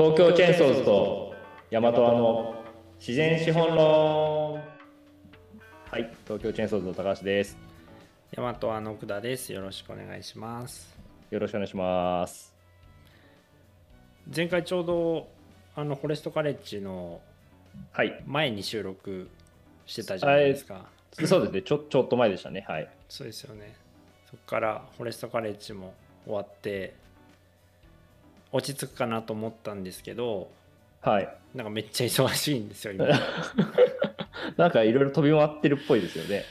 東京チェーンソーズとヤマトアの自然資本論はい東京チェーンソーズの高橋です大和あの奥田です。よろしくお願いします。よろしくお願いします前回ちょうどあのフォレストカレッジのはい前に収録してたじゃないですか。そうですねちょちょっと前でしたねはいそうですよね。そこからフォレストカレッジも終わって落ち着くかなと思ったんですけど、はい。なんかめっちゃ忙しいんですよ 今。なんかいろいろ飛び回ってるっぽいですよね。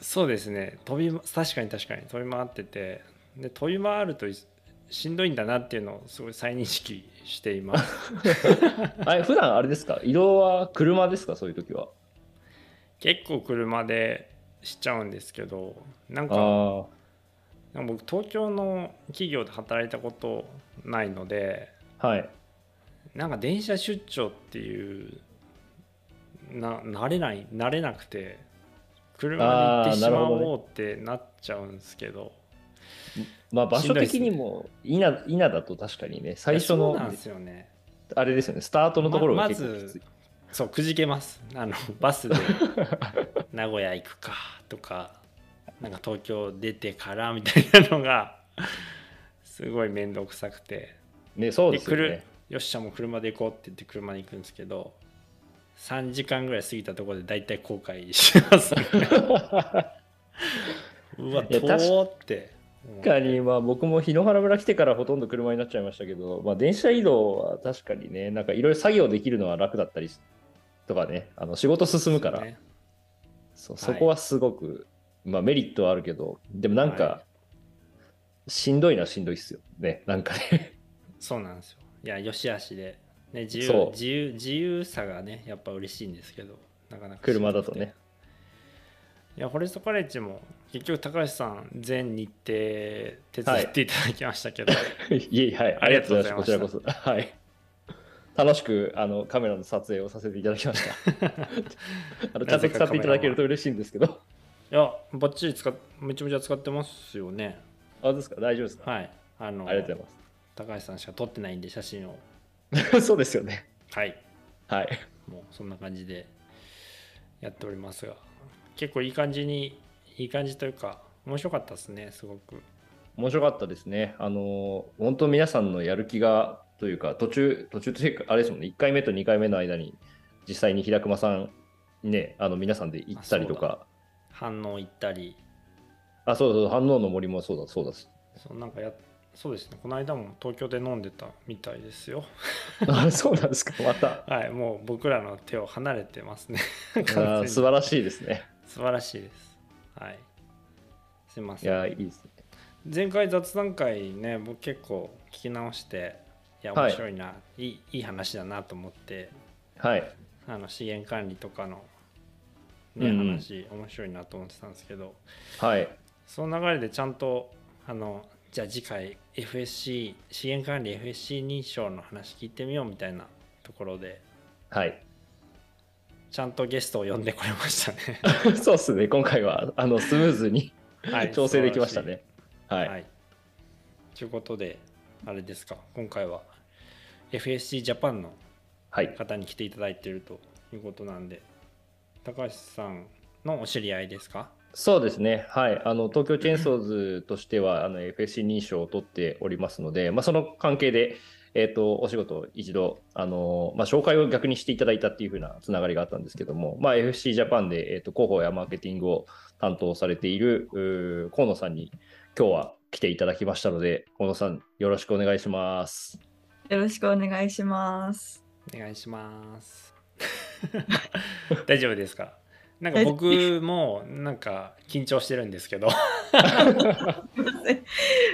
そうですね。飛び確かに確かに。飛び回ってて、で飛び回るとしんどいんだなっていうのをすごい再認識しています。あれ普段あれですか？移動は車ですか？そういう時は。結構車でしちゃうんですけどなんかあなんか僕東京の企業で働いたことないのであはい。なんか電車出張っていうな慣れない慣れなくて車で行ってしまおうってなっちゃうんですけど。まあ場所的にも稲稲だと確かにね最初のなんですよね。あれですよねスタートのところがま結構きつい、まずそうくじけます。あのバスで 名古屋行くかとかなんか東京出てからみたいなのがすごい面倒くさくて。ねそうですね。よっしゃもう車で行こうって言って車で行くんですけど3時間ぐらい過ぎたところで大体後悔します。ね うわ遠って。確かにまあ僕も檜原村来てからほとんど車になっちゃいましたけど、まあ、電車移動は確かにねなんかいろいろ作業できるのは楽だったりとかねあの仕事進むから、ねそうはいそこはすごく、まあ、メリットはあるけどでもなんか、はしんどいのはしんどいっすよ。ねなんかね。そうなんですよ。いやよしあしで、ね、自由自由自由さがねやっぱ嬉しいんですけど。なかなか車だとね。いやフォレストカレッジも結局高橋さん全日程手伝っていただきましたけど、いえはい。あありりがとうございますこちらこそ。はい。楽しくあのカメラの撮影をさせていただきました。あのちゃんと使っていただけると嬉しいんですけど。いやバッチリ使っめちゃめちゃ使ってますよねあですか？大丈夫ですか、はい。あのありがとうござい高橋さんしか撮ってないんで写真を。ま すそうですよね。はい。はい。もうそんな感じでやっておりますが。結構いい感じにいい感じというか面白かったですねすごく。面白かったですね。あの、本当皆さんのやる気がというか、途中、途中というか、あれですもんね、1回目と2回目の間に、実際に平熊さんにね、あの皆さんで行ったりとか、反応行ったりあそうそう、反応の森もそうだ、そうだ。そうなんかやそうですねこの間も東京で飲んでたみたいですよ あそうなんですか、また。はいもう僕らの手を離れてますねあ素晴らしいですね。素晴らしいですはいすいませんいや、いいですね。前回雑談会ね僕結構聞き直していやはい面白いな、い、いいい話だなと思ってはい。あの資源管理とかの、ねうんうん話面白いなと思ってたんですけどはい。その流れでちゃんとあのじゃあ次回 FSC 資源管理 FSC 認証の話聞いてみようみたいなところではい。ちゃんとゲストを呼んでこれましたね。そうですね、今回は、あの、スムーズにはい調整できましたね。はい。はい。ということで、あれですか、今回は FSC ジャパンのはい。方に来ていただいているということなんで、高橋さんのお知り合いですか？そうですね、はい、あの東京チェーンソーズとしてはあの FSC 認証を取っておりますので、まあ、その関係で、えー、とお仕事を一度あの、まあ、紹介を逆にしていただいたっていう風なつながりがあったんですけども、まあ、FSC ジャパンで、えー、と広報やマーケティングを担当されている河野さんに今日は来ていただきましたので、河野さん、よろしくお願いします。よろしくお願いします。お願いします。大丈夫ですか？なんか僕もなんか緊張してるんですけど。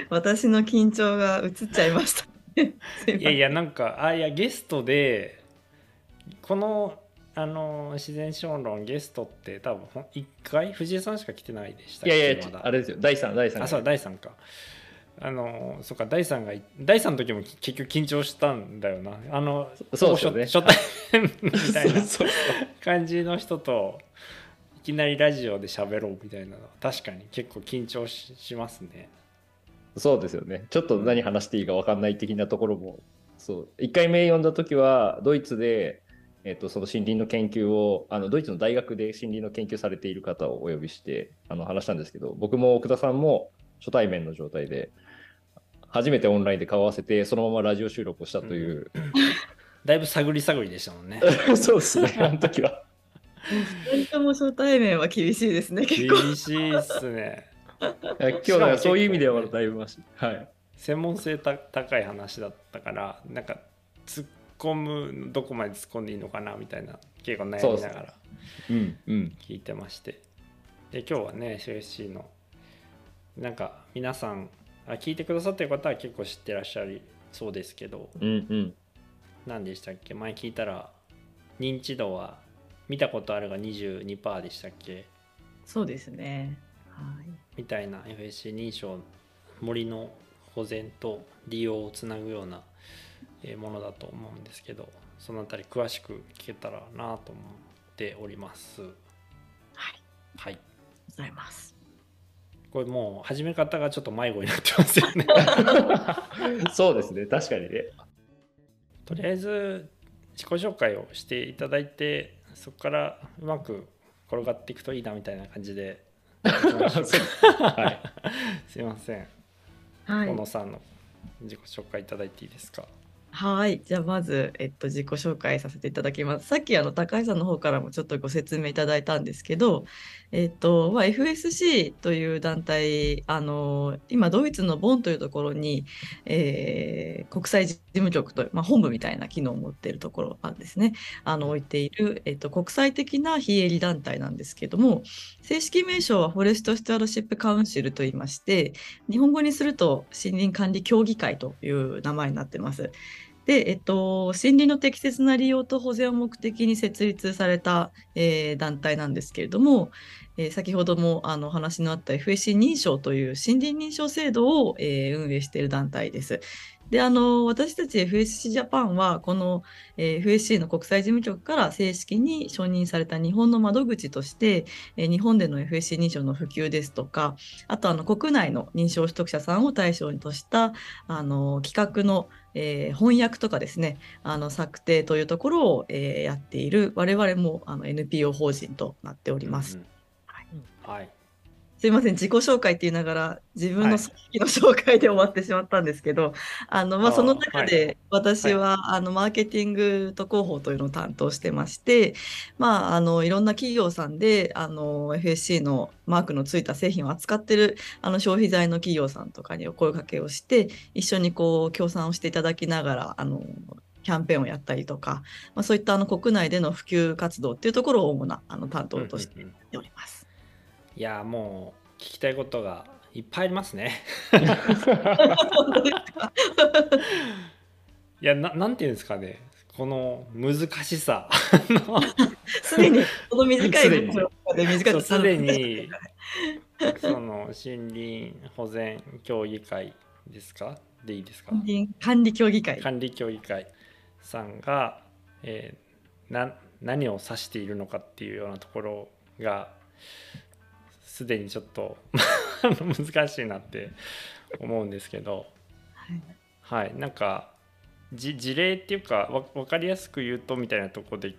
私の緊張が映っちゃいました。すいやいやなんかあいやゲストでこのあの自然資本論ゲストって多分ほん1回？藤井さんしか来てないでしたいやいやま、だ。あれですよ、第3、第3。あそう第3か。あのそっか第3が第3の時も結局緊張したんだよな。あのそうね。初初対面みたいな 感じの人といきなりラジオで喋ろうみたいなのは確かに結構緊張ししますね。そうですよね。ちょっと何話していいか分かんない的なところもそう。1回目読んだ時はドイツで、えっと、その森林の研究をあのドイツの大学で森林の研究されている方をお呼びしてあの話したんですけど僕も奥田さんも初対面の状態で初めてオンラインで顔合わせてそのままラジオ収録をしたという、だいぶ探り探りでしたもんね。そうですね。あの時は二人とも初対面は厳しいですね、結厳構。しいっすね。今日そういう意味ではだいぶまし、はい専門性た高い話だったからなんか突っ込むどこまで突っ込んでいいのかなみたいな結構悩みながらうんうん。聞いてまして。で今日はね CSC のなんか皆さんあ聞いてくださってる方は結構知ってらっしゃりそうですけど。うんうん。何でしたっけ？前聞いたら認知度は見たことあるが22%でしたっけ？そうですね。はい。みたいな FSC 認証森の保全と利用をつなぐようなえーものだと思うんですけどそのあたり詳しく聞けたらなと思っておりますはい。はいございます。これもう始め方がちょっと迷子になってますよね そうですね確かにねとりあえず自己紹介をしていただいてそこからうまく転がっていくといいなみたいな感じで。はい。すいません。はい。小。野さんの自己紹介いただいていいですか？はい。じゃあ、まず、えっと、自己紹介させていただきます。さっき、あの、高橋さんの方からもちょっとご説明いただいたんですけど、えっと、まあ、FSC という団体、あの、今、ドイツのボンというところに、えー国際事務局という、まあ、本部みたいな機能を持っているところなんですね。あの、置いている、えっと、国際的な非営利団体なんですけども、正式名称はフォレスト・スチュアードシップ・カウンシルと言いまして、日本語にすると森林管理協議会という名前になってます。で、えっと、森林の適切な利用と保全を目的に設立された、えー団体なんですけれども、えー先ほどもあの話のあった FSC 認証という森林認証制度を、えー運営している団体です。であの私たち FSC ジャパンはこの、えー FSC の国際事務局から正式に承認された日本の窓口として、えー日本での FSC 認証の普及ですとかあとあの国内の認証取得者さんを対象にとしたあの企画の、えー翻訳とかですねあの策定というところを、えーやっている我々もあの NPO 法人となっております。うんはい。はいすいません自己紹介って言いながら自分はい。の組織の紹介で終わってしまったんですけど、あのまあ、その中はい。で私は、あのマーケティングと広報というのを担当してまして、まあ、あのいろんな企業さんであの FSC のマークのついた製品を扱ってるあの消費財の企業さんとかにお声掛けをして一緒にこう協賛をしていただきながらあのキャンペーンをやったりとか、まあ、そういったあの国内での普及活動っていうところを主なあの担当としてやうんうんうん。っております。いやもう聞きたいことがいっぱいありますね。いやななんていうんですかね。この難しさ。すでにこの短い文章で短くそうすでにその森林保全協議会ですか？でいいですか？森林管理協議会。管理協議会さんが、えーな何を指しているのかっていうようなところがすでにちょっと 難しいなって思うんですけど。はい。はいなんか事例っていうか分かりやすく言うとみたいなとこで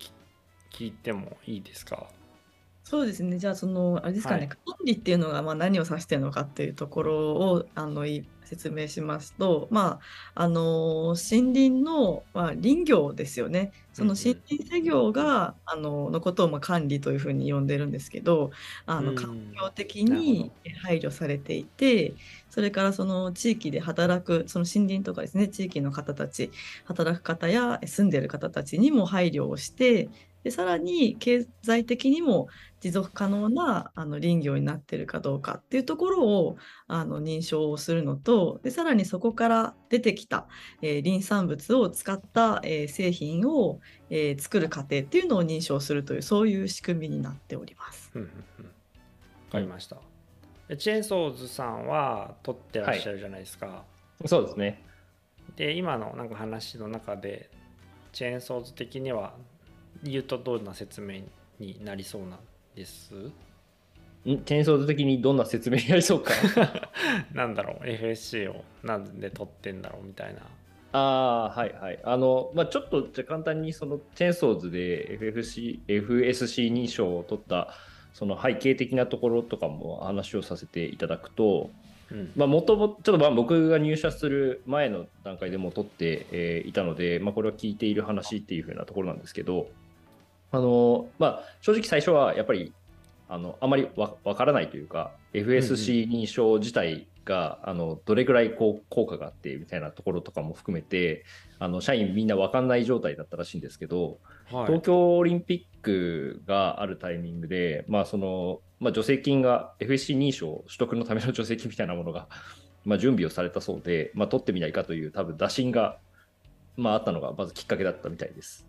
聞いてもいいですか？そうですね。じゃあそのあれですかね、はい。管理っていうのがまあ何を指しているのかっていうところをあのい説明しますとまああの森林の、まあ、林業ですよね。その森林作業が、あののことをまあ管理というふうに呼んでるんですけどあのうん環境的なるほに配慮されていてそれからその地域で働くその森林とかですね地域の方たち働く方や住んでる方たちにも配慮をしてでさらに経済的にも持続可能なあの林業になっているかどうかっていうところをあの認証をするのとでさらにそこから出てきた、えー林産物を使った、えー製品を、えー作る過程っていうのを認証するというそういう仕組みになっております。うんうんうんわかりました、でチェーンソーズさんは取ってらっしゃるじゃないですか、そうですね。で今のなんか話の中でチェーンソーズ的には言うとどんな説明になりそうなんです？ん？チェーンソーズ的にどんな説明やりそうか？なんだろう？FSC をなんで取ってんだろうみたいな。ああ、はいはい。あの、まあ、ちょっとじゃ簡単にそのチェーンソーズで FFC、FSC 認証を取ったその背景的なところとかも話をさせていただくと、まあ、もともちょっとまあ僕が入社する前の段階でも取って、えー、いたので、まあ、これは聞いている話っていう風なところなんですけど、あのまあ、正直最初はやっぱりあのあまりわからないというか FSC 認証自体が、あのどれぐらいこう効果があってみたいなところとかも含めてあの社員みんな分かんない状態だったらしいんですけど、はい、東京オリンピックがあるタイミングで、まあそのまあ、助成金が FSC 認証取得のための助成金みたいなものがまあ準備をされたそうで、まあ、取ってみないかという多分打診が、まあ、あったのがまずきっかけだったみたいです。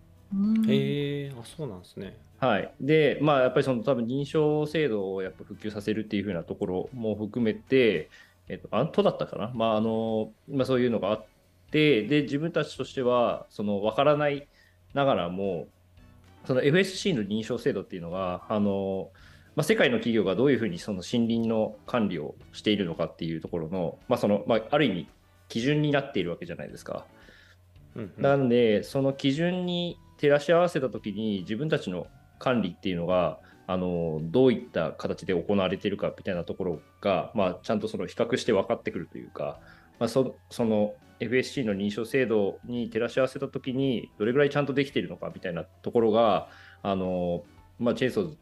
へえあそうなんですね。はい、でまあやっぱりその多分認証制度をやっぱ普及させるっていうふうなところも含めて、えっと、アントだったかな、まああのまあ、そういうのがあって、で、自分たちとしては、その分からないながらも、その FSC の認証制度っていうのが、あのまあ、世界の企業がどういうふうにその森林の管理をしているのかっていうところの、まあそのまあ、ある意味、基準になっているわけじゃないですか。うんうん、なんで、その基準に照らし合わせたときに、自分たちの管理っていうのが、あのどういった形で行われているかみたいなところが、まあ、ちゃんとその比較して分かってくるというか、まあ、そその FSC の認証制度に照らし合わせたときにどれぐらいちゃんとできているのかみたいなところがあの、まあ、チェーンソーズ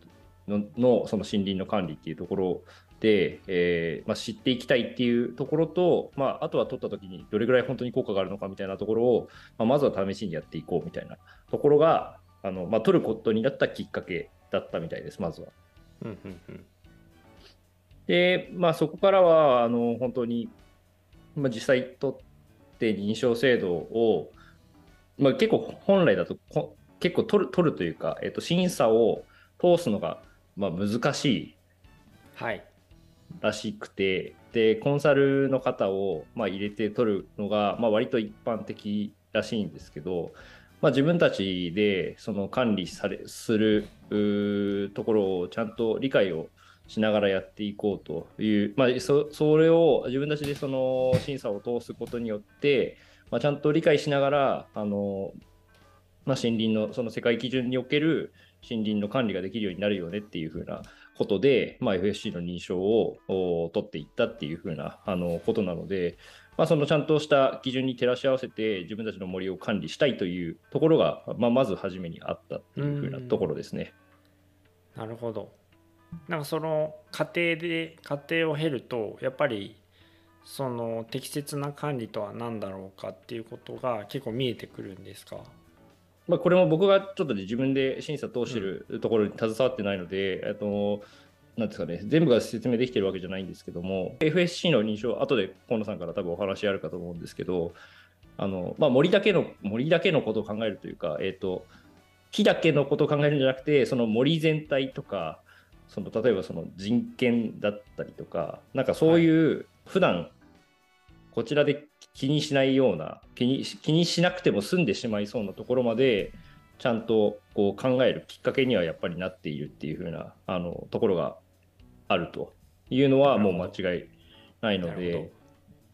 ののその森林の管理っていうところで、えーまあ、知っていきたいっていうところと、まあ、あとは取ったときにどれぐらい本当に効果があるのかみたいなところを、まあ、まずは試しにやっていこうみたいなところがあの、まあ、取ることになったきっかけだったみたいです、まずは。で、まあ、そこからはあの本当に、まあ、実際取って認証制度を、まあ、結構本来だと結構取る取るというか、えっと、審査を通すのが、まあ、難しいらしくて、でコンサルの方を、まあ、入れて取るのが、まあ、割と一般的らしいんですけど、まあ、自分たちでその管理されするところをちゃんと理解をしながらやっていこうという、まあ、それを自分たちでその審査を通すことによって、まあ、ちゃんと理解しながらあの、まあ、森林のその世界基準における森林の管理ができるようになるよねっていうふうなことで、まあ、FSC の認証を取っていったっていうふうなあのことなので、まあ、そのちゃんとした基準に照らし合わせて自分たちの森を管理したいというところが、まあ、まず初めにあったっていうふうなところですね。なるほど。なんかその過程で過程を経るとやっぱりその適切な管理とは何だろうかっていうことが結構見えてくるんですか？まあ、これも僕がちょっと自分で審査通してるところに携わってないので、うん、となんですかね、全部が説明できてるわけじゃないんですけども、FSC の認証、後で河野さんから多分お話あるかと思うんですけど、あのまあ、森だけの森だけのことを考えるというか、えーと、木だけのことを考えるんじゃなくて、その森全体とか、その例えばその人権だったりとか、なんかそういう普段こちらで気にしないような気に気にしなくても済んでしまいそうなところまでちゃんとこう考えるきっかけにはやっぱりなっているっていう風なあなところがあるというのはもう間違いないので、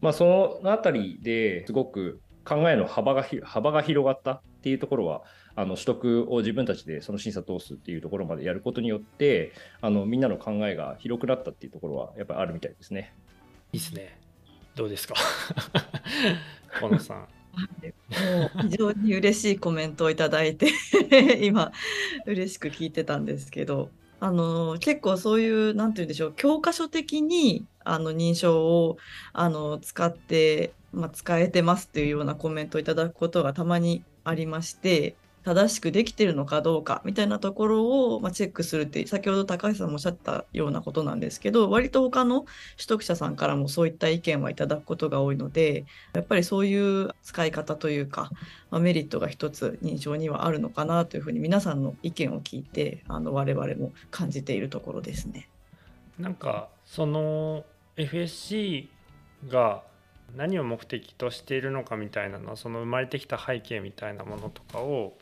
まあ、そのあたりですごく考えの幅が幅が広がったっていうところはあの取得を自分たちでその審査通すっていうところまでやることによってあのみんなの考えが広くなったっていうところはやっぱりあるみたいですね。いいですね。どうですか？河野さん。もう非常に嬉しいコメントをいただいて 今嬉しく聞いてたんですけどあの結構そういう何て言うんでしょう教科書的にあの認証をあの使って、まあ、使えてますっていうようなコメントをいただくことがたまにありまして正しくできてるのかどうかみたいなところを、ま、チェックするって先ほど高橋さんもおっしゃったようなことなんですけど割と他の取得者さんからもそういった意見はいただくことが多いのでやっぱりそういう使い方というか、まあ、メリットが一つ認証にはあるのかなというふうに皆さんの意見を聞いてあの我々も感じているところですね。なんかその FSC が何を目的としているのかみたいなのはその生まれてきた背景みたいなものとかを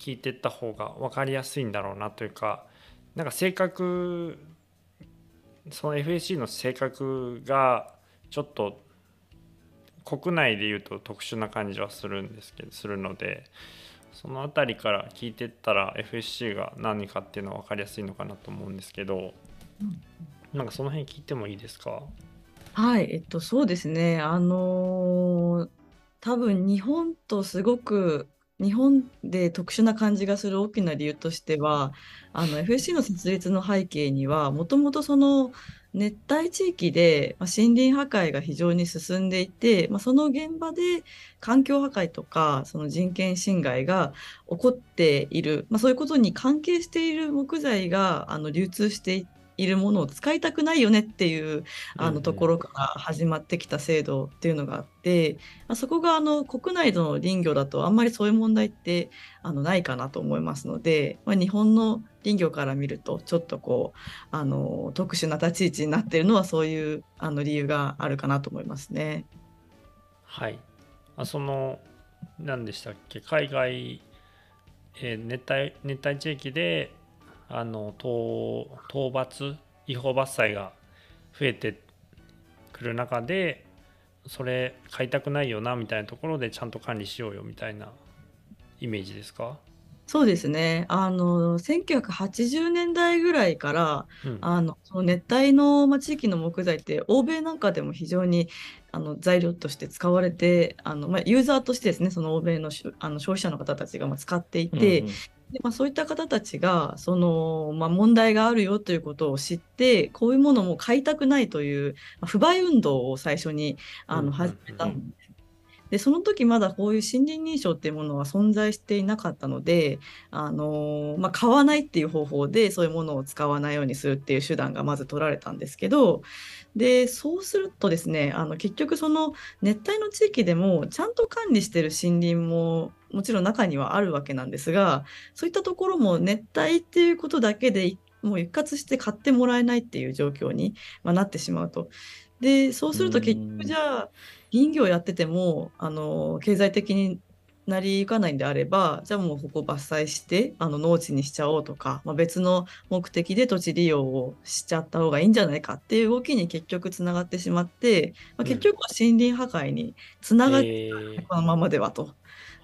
聞いてった方が分かりやすいんだろうなというかなんか性格その FSC の性格がちょっと国内でいうと特殊な感じはするんですけどするのでその辺りから聞いてったら FSC が何かっていうのは分かりやすいのかなと思うんですけど、なんかその辺聞いてもいいですか？はい、えっと、そうですね。あのー多分日本とすごく日本で特殊な感じがする大きな理由としては、あの FSC の設立の背景には、もともとその熱帯地域で、ま、森林破壊が非常に進んでいて、まあ、その現場で環境破壊とかその人権侵害が起こっている、まあ、そういうことに関係している木材があの流通していいるものを使いたくないよねっていうあのところから始まってきた制度っていうのがあって、まあ、そこがあの国内の林業だとあんまりそういう問題ってあのないかなと思いますので、まあ、日本の林業から見るとちょっとこうあの特殊な立ち位置になっているのはそういうあの理由があるかなと思いますね。はいあその何でしたっけ海外、えー熱帯熱帯地域であの討討伐違法伐採が増えてくる中でそれ買いたくないよなみたいなところでちゃんと管理しようよみたいなイメージですか、そうですね。あの1980年代ぐらいからうんあのその熱帯の、まあ、地域の木材って欧米なんかでも非常にあの材料として使われてあの、まあ、ユーザーとしてですねその欧米のしあの消費者の方たちがまあ使っていて、うんうんでまあ、そういった方たちがその、まあ、問題があるよということを知ってこういうものも買いたくないという、まあ不買運動を最初にあの始めたんでその時まだこういう森林認証っていうものは存在していなかったので、あのまあ、買わないっていう方法でそういうものを使わないようにするっていう手段がまず取られたんですけどでそうするとですねあの結局その熱帯の地域でもちゃんと管理してる森林ももちろん中にはあるわけなんですがそういったところも熱帯っていうことだけでもう一括して買ってもらえないっていう状況に、まあ、なってしまうと。でそうすると結うん局じゃあ林業やっててもあの経済的になりゆかないんであればじゃあもうここ伐採してあの農地にしちゃおうとか、まあ、別の目的で土地利用をしちゃった方がいいんじゃないかっていう動きに結局つながってしまって、まあ、結局は森林破壊につながってえー。このままではと。ま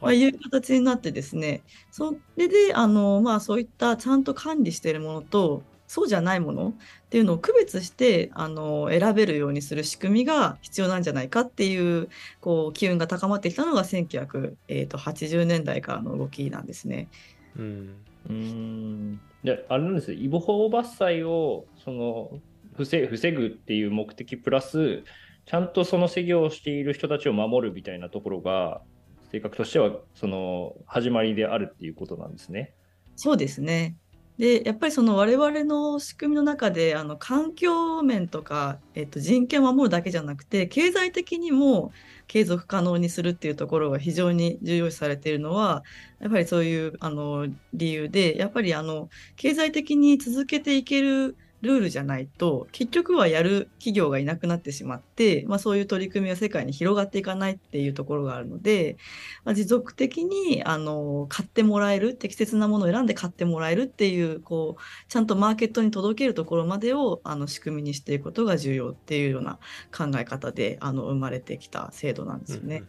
あ、はいいう形になってですね、それであの、まあ、そういったちゃんと管理しているものと、そうじゃないもの？っていうのを区別してあの選べるようにする仕組みが必要なんじゃないかっていうこう機運が高まってきたのが1980年代からの動きなんですね。うんうーんであれなんですよ、違法伐採をその防防ぐっていう目的プラス、ちゃんとその作業をしている人たちを守るみたいなところが、性格としてはその始まりであるっていうことなんですね。そうですね。で、やっぱりその我々の仕組みの中で、あの環境面とか、えっと、人権を守るだけじゃなくて、経済的にも継続可能にするっていうところが非常に重要視されているのは、やっぱりそういうあの理由で、やっぱりあの経済的に続けていけるルールじゃないと、結局はやる企業がいなくなってしまって、まあ、そういう取り組みは世界に広がっていかないっていうところがあるので、まあ、持続的にあの買ってもらえる適切なものを選んで買ってもらえるっていうこうちゃんとマーケットに届けるところまでをあの仕組みにしていくことが重要っていうような考え方であの生まれてきた制度なんですよね。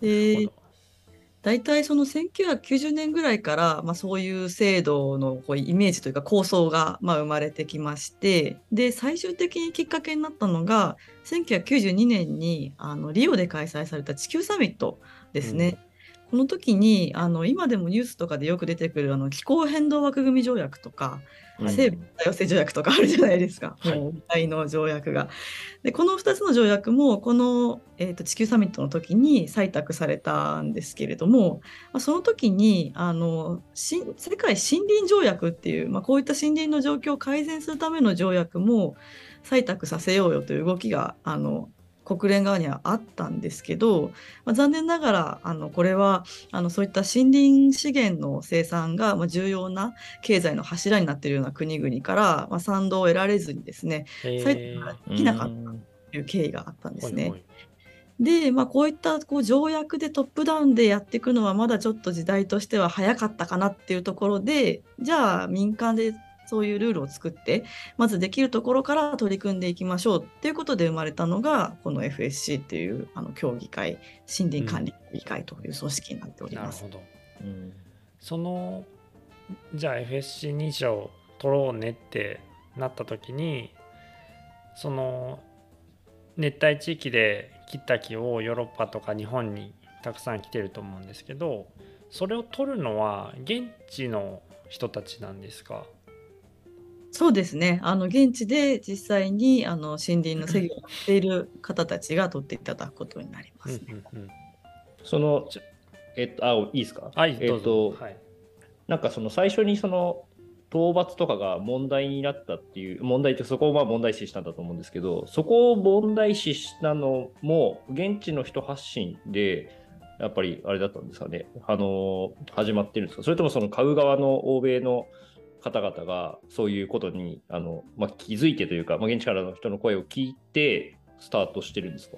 でうんうんうんなるほど大体その1990年ぐらいから、まあ、そういう制度のこうイメージというか構想がまあ生まれてきましてで最終的にきっかけになったのが1992年にあのリオで開催された地球サミットですね。この時にあの今でもニュースとかでよく出てくるあの気候変動枠組み条約とか、うん。生物多様性条約とかあるじゃないですか、はい。大の条約が。でこの2つの条約もこの、えー、と地球サミットの時に採択されたんですけれども、まあ、その時にあのし世界森林条約っていう、まあ、こういった森林の状況を改善するための条約も採択させようよという動きがあの国連側にはあったんですけど、まあ、残念ながらあのこれはあのそういった森林資源の生産がまあ重要な経済の柱になっているような国々から、まあ、賛同を得られずにですねえ採択ができなかったという経緯があったんですね。で、まあ、こういったこう条約でトップダウンでやっていくのはまだちょっと時代としては早かったかなっていうところでじゃあ民間でそういうルールを作ってまずできるところから取り組んでいきましょうっていうことで生まれたのがこの FSC っていうあの協議会森林管理議会という組織になっております。なるほど。うん。そのじゃあ FSC 認証を取ろうねってなった時にその熱帯地域で切った木をヨーロッパとか日本にたくさん来てると思うんですけどそれを取るのは現地の人たちなんですか？そうですね。あの現地で実際にあの森林の制御をしている方たちが取っていただくことになりまうんすね。うんうんそのちょ、えっと、あ、いいですか？はいえっとぞ、はい。なんかその最初にその討伐とかが問題になったっていう問題ってそこをまあ問題視したんだと思うんですけどそこを問題視したのも現地の人発信でやっぱりあれだったんですかね。あの始まってるんですか？それともその買う側の欧米の方々がそういうことにあの、まあ、気づいてというか、まあ、現地からの人の声を聞いてスタートしてるんですか？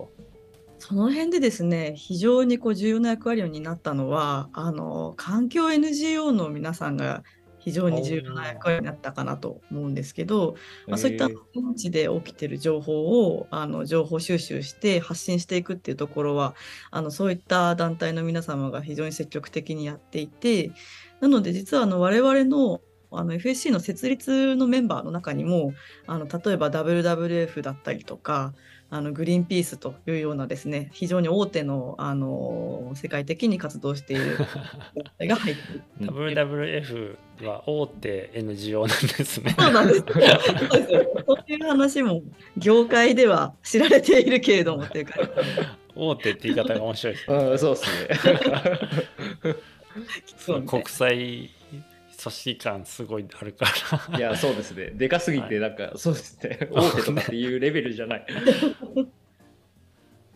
その辺でですね、非常にこう重要な役割を担ったのは、あの環境 NGO の皆さんが非常に重要な役割になったかなと思うんですけど、まあ、そういったへ現ー地で起きてる情報をあの情報収集して発信していくっていうところはあのそういった団体の皆様が非常に積極的にやっていてなので実はあの我々のあの FSC の設立のメンバーの中にもあの例えば WWF だったりとかあのグリーンピースというようなですね非常に大手のあの世界的に活動している団体が入って WWF は大手 NGO なんですね。そうなんです。そうです。よそういう話も業界では知られているけれどもっていうか、大手って言い方が面白いですね。うん そうですね。国際組織感すごいあるから。いや、そうですね。でかすぎて、なんか、そうですね。大手とかっていうレベルじゃない。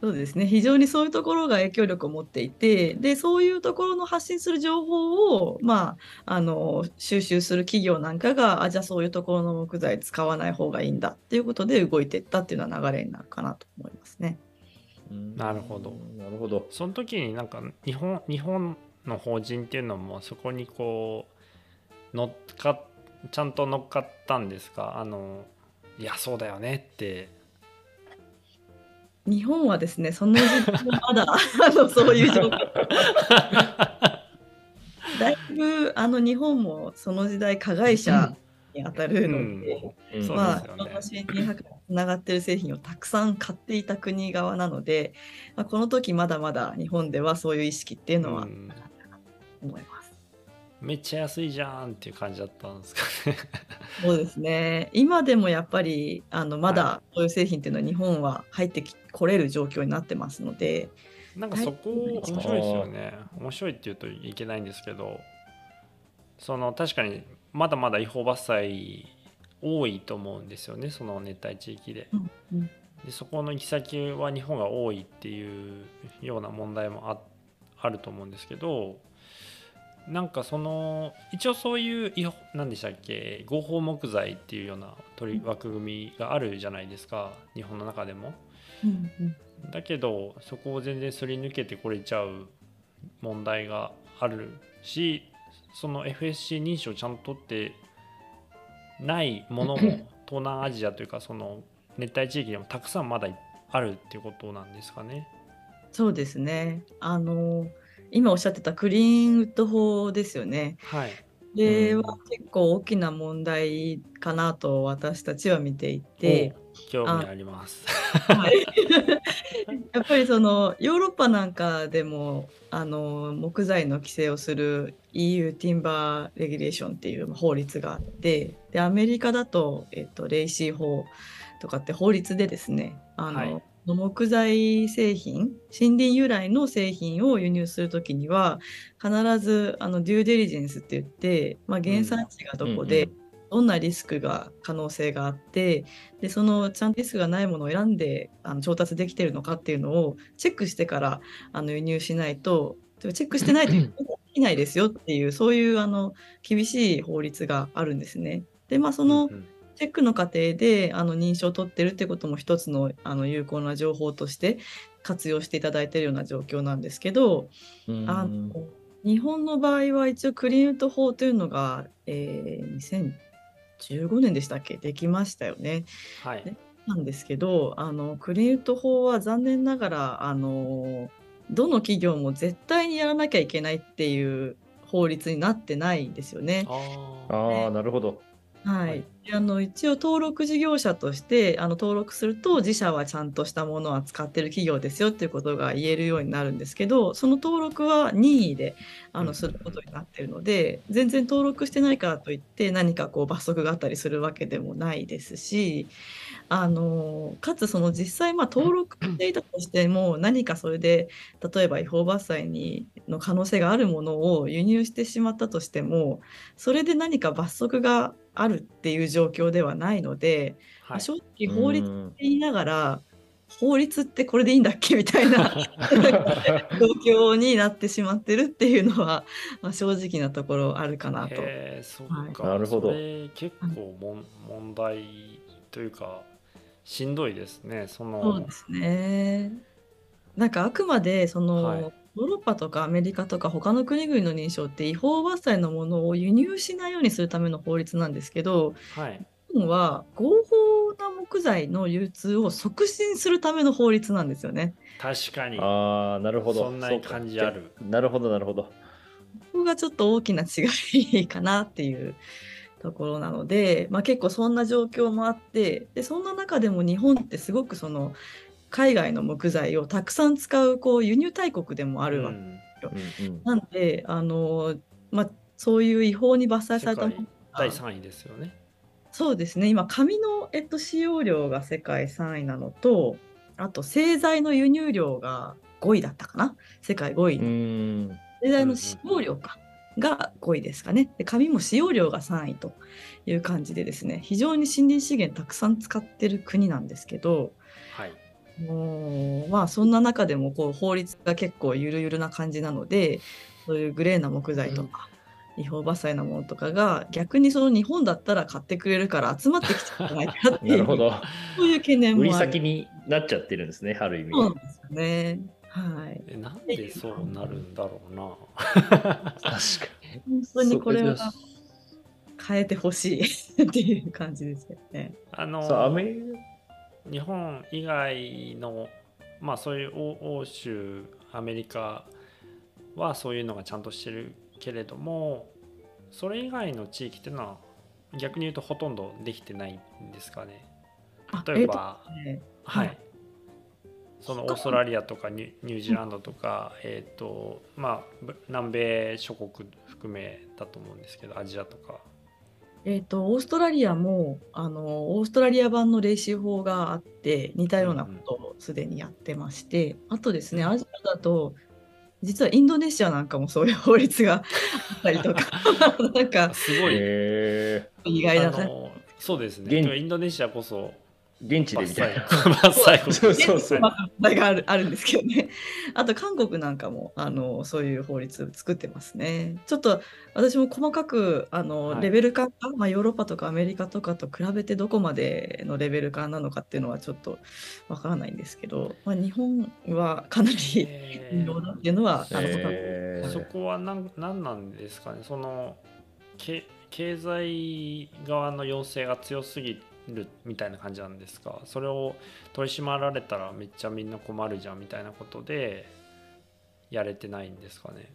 そうですね。非常にそういうところが影響力を持っていて、で、そういうところの発信する情報を、まあ、あの、収集する企業なんかが、あ、じゃあそういうところの木材使わない方がいいんだっていうことで動いていったっていうような流れになるかなと思いますね。なるほどなるほど。その時になんか日本日本の法人っていうのもそこにこう乗っかちゃんと乗っかったんですか？あのいやそうだよねって。日本はですね、その時まだ、あの、そういう状況。だいぶ、あの、日本もその時代加害者に当たるので、うん。そうまあ、ね日本の森林博につながってる製品をたくさん買っていた国側なので、まあ、この時まだまだ日本ではそういう意識っていうのは思います。めっちゃ安いじゃんっていう感じだったんですかね。そうですね。今でもやっぱりあのまはだそういう製品っていうのは日本は入ってきこれる状況になってますので、なんかそこはい面白いですよね。面白いって言うといけないんですけどその確かにまだまだ違法伐採多いと思うんですよねその熱帯地域で。うんうんでそこの行き先は日本が多いっていうような問題もああると思うんですけどなんかその一応そういう何でしたっけ合法木材っていうような取り枠組みがあるじゃないですか日本の中でも。うんうんだけどそこを全然すり抜けてこれちゃう問題があるしその FSC 認証をちゃんと取ってないものも 東南アジアというかその熱帯地域でもたくさんまだあるっていうことなんですかね。そうですね。あの今おっしゃってたクリーンウッド法ですよね。はい。これうんは結構大きな問題かなと私たちは見ていて、お興味あります。はい やっぱりそのヨーロッパなんかでもあの木材の規制をする EU ティンバーレギュレーションっていう法律があってでアメリカだと、えっと、レイシー法とかって法律でですねあの、はい木材製品森林由来の製品を輸入するときには必ずあのデューデリジェンスって言って、まあ、原産地がどこで、どんなリスクが可能性があってでそのちゃんとリスクがないものを選んであの調達できているのかっていうのをチェックしてからあの輸入しないとチェックしてないとできないですよっていうそういうあの厳しい法律があるんですね。でまあそのうんうんチェックの過程であの認証を取ってるってことも一つのあの有効な情報として活用していただいているような状況なんですけど、うんあの日本の場合は一応クリーンウッド法というのが、えー15年でしたっけ？できましたよね。はい。なんですけどあのクリエイト法は残念ながらあのどの企業も絶対にやらなきゃいけないっていう法律になってないんですよね。ああ。なるほど。はい、はいであの一応登録事業者としてあの登録すると自社はちゃんとしたものを扱ってる企業ですよっていうことが言えるようになるんですけどその登録は任意であうん。のすることになってるので全然登録してないからといって何かこう罰則があったりするわけでもないですしあのかつその実際まあ登録していたとしても何かそれで例えば違法伐採にの可能性があるものを輸入してしまったとしてもそれで何か罰則があるっていう状況ではないので、はい。正直法律うんって言いながら法律ってこれでいいんだっけ？みたいな 状況になってしまってるっていうのは、まあ、正直なところあるかなと。そうはいか。なるほど結構もん問題というかしんどいですね。その。そうですね。なんかあくまでその、はいヨーロッパとかアメリカとか他の国々の認証って違法伐採のものを輸入しないようにするための法律なんですけどはい。日本は合法な木材の流通を促進するための法律なんですよね。確かに。ああ、なるほど。そんな感じあるなるほど、なるほど。ここがちょっと大きな違いかなっていうところなので、まあ、結構そんな状況もあってでそんな中でも日本ってすごくその海外の木材をたくさん使うこう輸入大国でもあるわけ、うん。うんうん。なんであの、まあ、そういう違法に伐採されたもの第3位ですよね。そうですね。今紙の、えっと、使用量が世界3位なのとあと製材の輸入量が5位だったかな。世界5位。製材の使用量か、が5位ですかね。で紙も使用量が3位という感じでですね。非常に森林資源たくさん使ってる国なんですけど。はい。もうまあそんな中でもこう法律が結構ゆるゆるな感じなのでそういうグレーな木材とか、違法伐採なものとかが逆にその日本だったら買ってくれるから集まってきちゃうんじゃないかっていうなるほど。そういう懸念もある売り先になっちゃってるんですね、ある意味。そうなんですよね。はい。えなんでそうなるんだろうな。確かに。本当にこれは変えてほしいっていう感じですよね。あのそうアメリ日本以外のまあそういう欧欧州アメリカはそういうのがちゃんとしてるけれどもそれ以外の地域っていうのは逆に言うとほとんどできてないんですかね。あ例えば、はい、はい。そのオーストラリアとかニュージーランドとか、えっ、とまあぶ南米諸国含めだと思うんですけどアジアとかえっとオーストラリアもあのオーストラリア版の練習法があって似たようなことをすでにやってまして、あとですねアジアだと実はインドネシアなんかもそういう法律が あったりとか なんかすごい、え意外な感じあのそうですね。現インドネシアこそー、現地でみたいな。そうそうそうがあるあるんですけどね。あと韓国なんかもあのそういう法律作ってますね。ちょっと私も細かくあの、はいレベル感が、まあ、ヨーロッパとかアメリカとかと比べてどこまでのレベル感なのかっていうのはちょっとわからないんですけど、まあ、日本はかなりえ微妙だっていうのは、あのえーそこは何何なんですかねそのけ経済側の要請が強すぎるみたいな感じなんですか？それを取り締まられたらめっちゃみんな困るじゃんみたいなことでやれてないんですかね？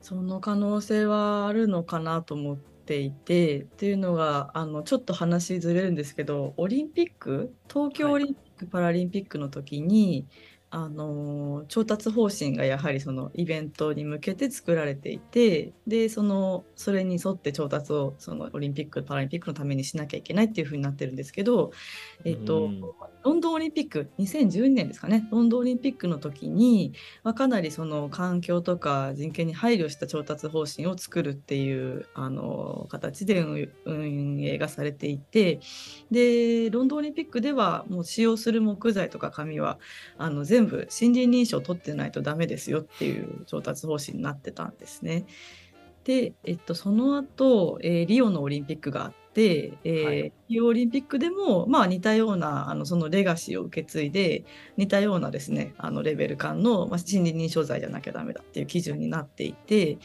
その可能性はあるのかなと思っていてっていうのがあのちょっと話ずれるんですけどオリンピック？東京はいオリンピック・パラリンピックの時に、あの調達方針がやはりそのイベントに向けて作られていてでそのそれに沿って調達をそのオリンピック・パラリンピックのためにしなきゃいけないっていうふうになってるんですけど、えっとうん。ロンドンオリンピック2012年ですかね。ロンドンオリンピックの時に、まあ、かなりその環境とか人権に配慮した調達方針を作るっていうあの形で運運営がされていてでロンドンオリンピックではもう使用する木材とか紙はあの全部森林認証を取ってないとダメですよっていう調達方針になってたんですね。で、えっと、その後、えーリオのオリンピックがあって、えーはいリオオリンピックでも、まあ、似たようなあのそのレガシーを受け継いで似たようなですねあのレベル感の、まあ、森林認証材じゃなきゃダメだっていう基準になっていて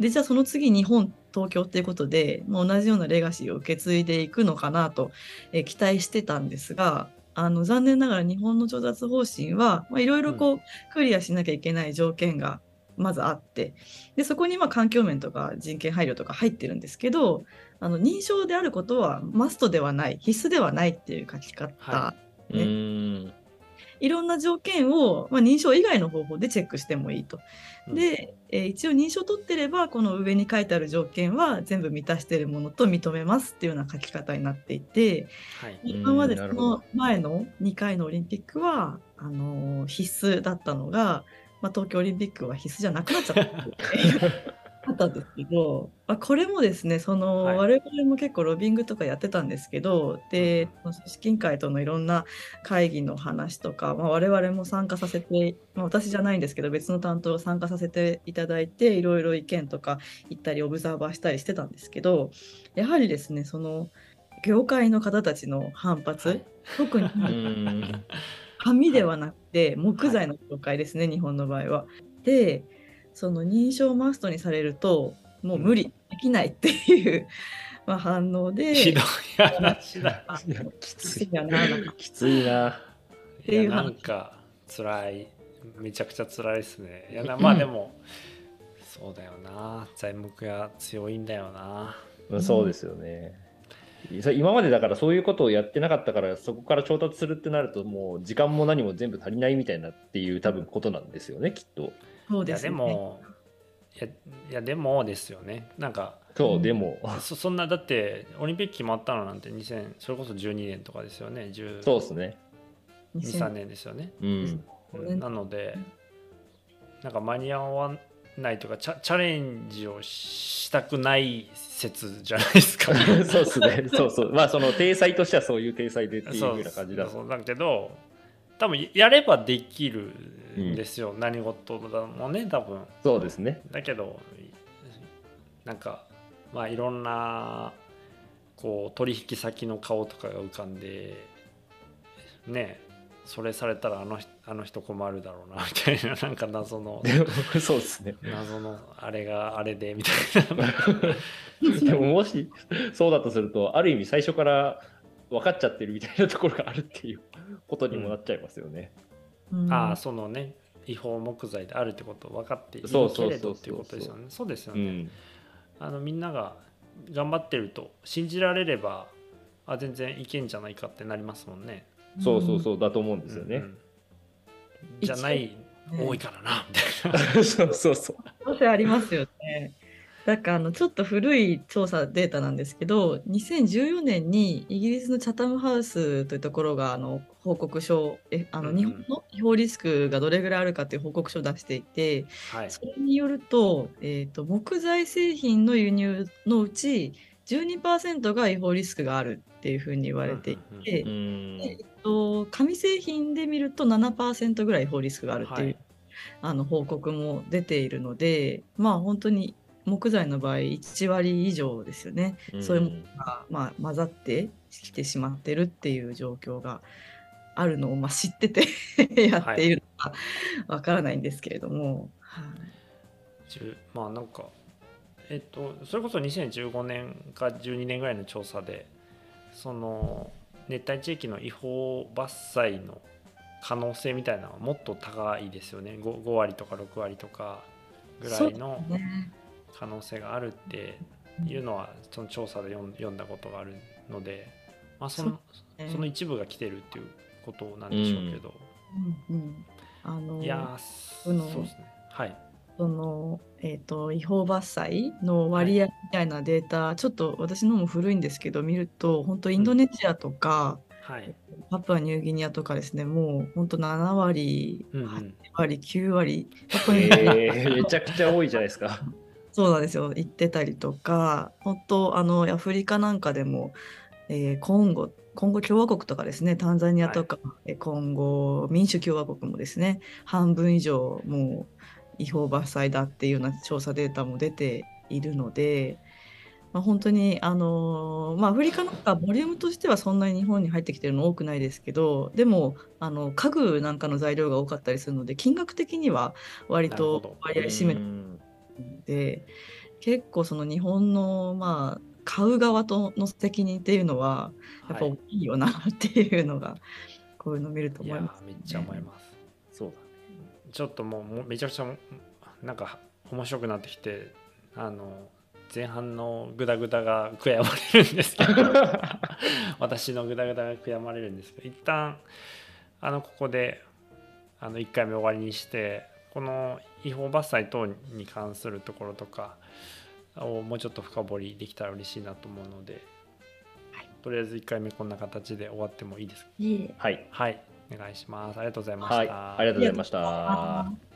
でじゃあその次日本東京っていうことで、まあ、同じようなレガシーを受け継いでいくのかなと、えー期待してたんですがあの残念ながら日本の調達方針はいろいろこう、クリアしなきゃいけない条件がまずあって。でそこにまあ環境面とか人権配慮とか入ってるんですけどあの認証であることはマストではない必須ではないっていう書き方、はうーん。いろんな条件を、まあ、認証以外の方法でチェックしてもいいと。うん。で、えー一応認証取ってればこの上に書いてある条件は全部満たしているものと認めますっていうような書き方になっていてはい。今までその前の2回のオリンピックはあのー必須だったのが、まあ、東京オリンピックは必須じゃなくなっちゃった あったんですけど、まあ、これもですねその、はい我々も結構ロビングとかやってたんですけどで組織委員会とのいろんな会議の話とか、まあ、我々も参加させて、まあ、私じゃないんですけど別の担当を参加させていただいていろいろ意見とか言ったりオブザーバーしたりしてたんですけどやはりですねその業界の方たちの反発、はい特に。紙ではなくて木材の業界ですね、日本の場合は。でその認証マストにされるともう無理、できないっていう、まあ、反応で。ひどい話だ。きつい。やなきついな。ていうなんか辛いめちゃくちゃ辛いですねいやなまあでも、そうだよな材木屋強いんだよなうんそうですよね。今までだからそういうことをやってなかったからそこから調達するってなるともう時間も何も全部足りないみたいなっていう多分ことなんですよねきっと。そういやですね。でもいやいやでもですよねなんかそううんでもそそんなだってオリンピック決まったのなんて2000それこそ12年とかですよね12そうですね。3年ですよね、うん。なのでなんか間に合わないとかチャチャレンジをしたくない説じゃないですか そうですね。そうそう。まあその体裁としてはそういう体裁でっていうそうふうな感じだ。そうだけど多分やればできるんですよ、何事もね多分そうですね。だけどなんかまあいろんなこう取引先の顔とかが浮かんでねそれされたらあの人あの人困るだろうなみたいななんか謎のそうですね。謎のあれがあれでみたいな でももしそうだとするとある意味最初から分かっちゃってるみたいなところがあるっていうことにもなっちゃいますよね。うんああそのね違法木材であるってこと分かっているそうそうそうそうけれどっていうことですよねそうですよね、うん。あのみんなが頑張ってると信じられればあ全然いけんじゃないかってなりますもんね。そうそうそうだと思うんですよね。うんうんじゃないね多いからなみたいな。そうそうそう。可能性ありますよね。だからあのちょっと古い調査データなんですけど2014年にイギリスのチャタムハウスというところがあの報告書えあの日本の違法リスクがどれぐらいあるかという報告書を出していてはい。それによると,、えー、と木材製品の輸入のうち12%が違法リスクがあるっていうふうに言われていて、うん。えっと、紙製品で見ると7%ぐらい違法リスクがあるっていう、はい。あの報告も出ているのでまあ本当に木材の場合1割以上ですよね、そういうものが、まあ、混ざってきてしまってるっていう状況があるのを、まあ、知ってて やっているのかわからないんですけれども、まあなんかえっとそれこそ2015年か12年ぐらいの調査でその熱帯地域の違法伐採の可能性みたいなのはもっと高いですよね。5, 5割とか6割とかぐらいの可能性があるっていうのはその調査で読んだことがあるので、まあ、そのね。その一部が来てるっていうことなんでしょうけど、うんうん。あのいやーそのそうですね。はい。その、えー、と違法伐採の割合みたいなデータ、ちょっと私のも古いんですけど見ると本当インドネシアとか、はい、パプアニューギニアとかですね。もう本当7割、うんう8ん、割9割 えー、めちゃくちゃ多いじゃないですか。そうなんですよ。行ってたりとか本当あのアフリカなんかでも、えーコンゴコンゴ共和国とかですねタンザニアとか、えーコンゴ民主共和国もですね半分以上もう違法伐採だっていうような調査データも出ているので、まあ、本当にあのーまあ、アフリカなんかボリュームとしてはそんなに日本に入ってきてるの多くないですけどでもあの家具なんかの材料が多かったりするので金額的には割と割合占めてうんで結構その日本のまあ買う側との責任っていうのはやっぱ大きいよなっていうのが、こういうのを見ると思います、めっちゃ思います。そうだちょっともうもうめちゃくちゃなんか面白くなってきてあの前半のグダグダが悔やまれるんですけど 私のグダグダが悔やまれるんですけど一旦あのここであの1回目終わりにしてこの違法伐採等に関するところとかをもうちょっと深掘りできたら嬉しいなと思うので、はいとりあえず1回目こんな形で終わってもいいですかいえはい。はいお願いしますありがとうございました、はい。ありがとうございました。